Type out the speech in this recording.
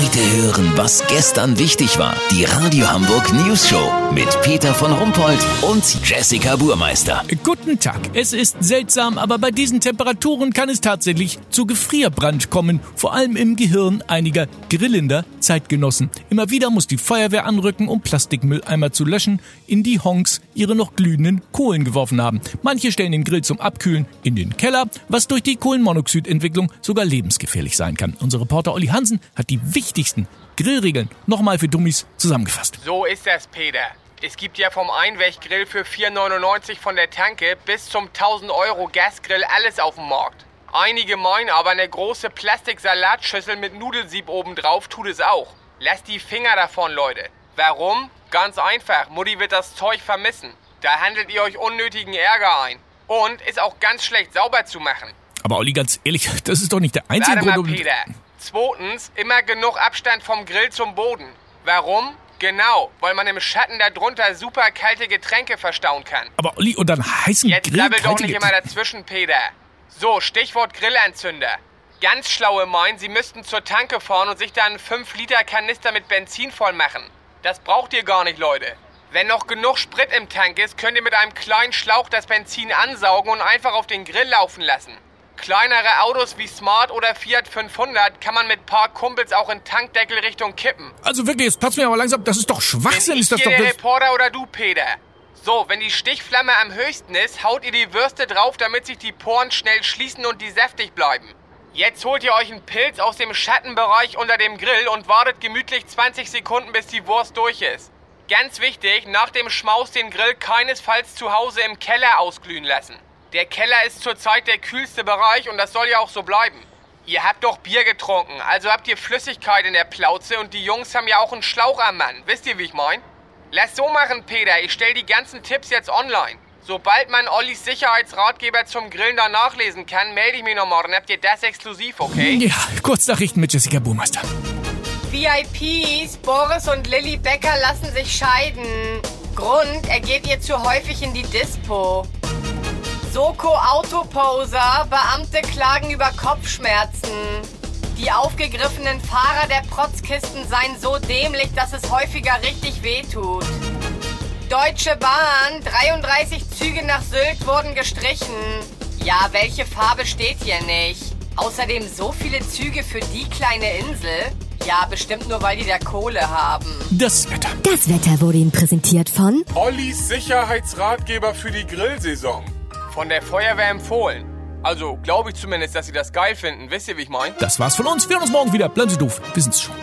Heute hören, was gestern wichtig war. Die Radio Hamburg News Show mit Peter von Rumpold und Jessica Burmeister. Guten Tag. Es ist seltsam, aber bei diesen Temperaturen kann es tatsächlich zu Gefrierbrand kommen. Vor allem im Gehirn einiger grillender Zeitgenossen. Immer wieder muss die Feuerwehr anrücken, um Plastikmülleimer zu löschen, in die Honks ihre noch glühenden Kohlen geworfen haben. Manche stellen den Grill zum Abkühlen in den Keller, was durch die Kohlenmonoxidentwicklung sogar lebensgefährlich sein kann. Unser Reporter Olli Hansen hat die wichtigsten Grillregeln nochmal für Dummies zusammengefasst. So ist das, Peter. Es gibt ja vom Einweggrill für 4,99 von der Tanke bis zum 1000 Euro Gasgrill alles auf dem Markt. Einige meinen aber eine große Plastiksalatschüssel mit Nudelsieb obendrauf tut es auch. Lasst die Finger davon, Leute. Warum? Ganz einfach. Mutti wird das Zeug vermissen. Da handelt ihr euch unnötigen Ärger ein. Und ist auch ganz schlecht sauber zu machen. Aber Olli, ganz ehrlich, das ist doch nicht der einzige Warte mal, Grund, um... Peter. Zweitens, immer genug Abstand vom Grill zum Boden. Warum? Genau, weil man im Schatten darunter super kalte Getränke verstauen kann. Aber Olli, und dann heißen Jetzt Grill... sabbel doch nicht Get- immer dazwischen, Peter. So, Stichwort Grillanzünder. Ganz schlaue meinen, sie müssten zur Tanke fahren und sich dann einen 5-Liter-Kanister mit Benzin voll machen. Das braucht ihr gar nicht, Leute. Wenn noch genug Sprit im Tank ist, könnt ihr mit einem kleinen Schlauch das Benzin ansaugen und einfach auf den Grill laufen lassen. Kleinere Autos wie Smart oder Fiat 500 kann man mit paar Kumpels auch in Tankdeckel Richtung kippen. Also wirklich, jetzt passt mir aber langsam, das ist doch Schwachsinn, ist das doch... der Reporter oder du, Peter? So, wenn die Stichflamme am höchsten ist, haut ihr die Würste drauf, damit sich die Poren schnell schließen und die saftig bleiben. Jetzt holt ihr euch einen Pilz aus dem Schattenbereich unter dem Grill und wartet gemütlich 20 Sekunden, bis die Wurst durch ist. Ganz wichtig, nach dem Schmaus den Grill keinesfalls zu Hause im Keller ausglühen lassen. Der Keller ist zurzeit der kühlste Bereich und das soll ja auch so bleiben. Ihr habt doch Bier getrunken, also habt ihr Flüssigkeit in der Plauze und die Jungs haben ja auch einen Schlauch am Mann. Wisst ihr, wie ich mein? Lass so machen, Peter. Ich stell die ganzen Tipps jetzt online. Sobald man Ollis Sicherheitsratgeber zum Grillen da nachlesen kann, melde ich mich nochmal. Dann habt ihr das exklusiv, okay? ja, Kurznachrichten mit Jessica Burmeister. VIPs, Boris und Lilly Becker lassen sich scheiden. Grund, er geht ihr zu häufig in die Dispo. Soko Autoposer, Beamte klagen über Kopfschmerzen. Die aufgegriffenen Fahrer der Protzkisten seien so dämlich, dass es häufiger richtig wehtut. Deutsche Bahn, 33 Züge nach Sylt wurden gestrichen. Ja, welche Farbe steht hier nicht? Außerdem so viele Züge für die kleine Insel? Ja, bestimmt nur, weil die da Kohle haben. Das Wetter. Das Wetter wurde Ihnen präsentiert von Ollis Sicherheitsratgeber für die Grillsaison. Von der Feuerwehr empfohlen. Also, glaube ich zumindest, dass sie das geil finden. Wisst ihr, wie ich mein? Das war's von uns. Wir hören uns morgen wieder. Bleiben Sie doof. Wir sind's schon.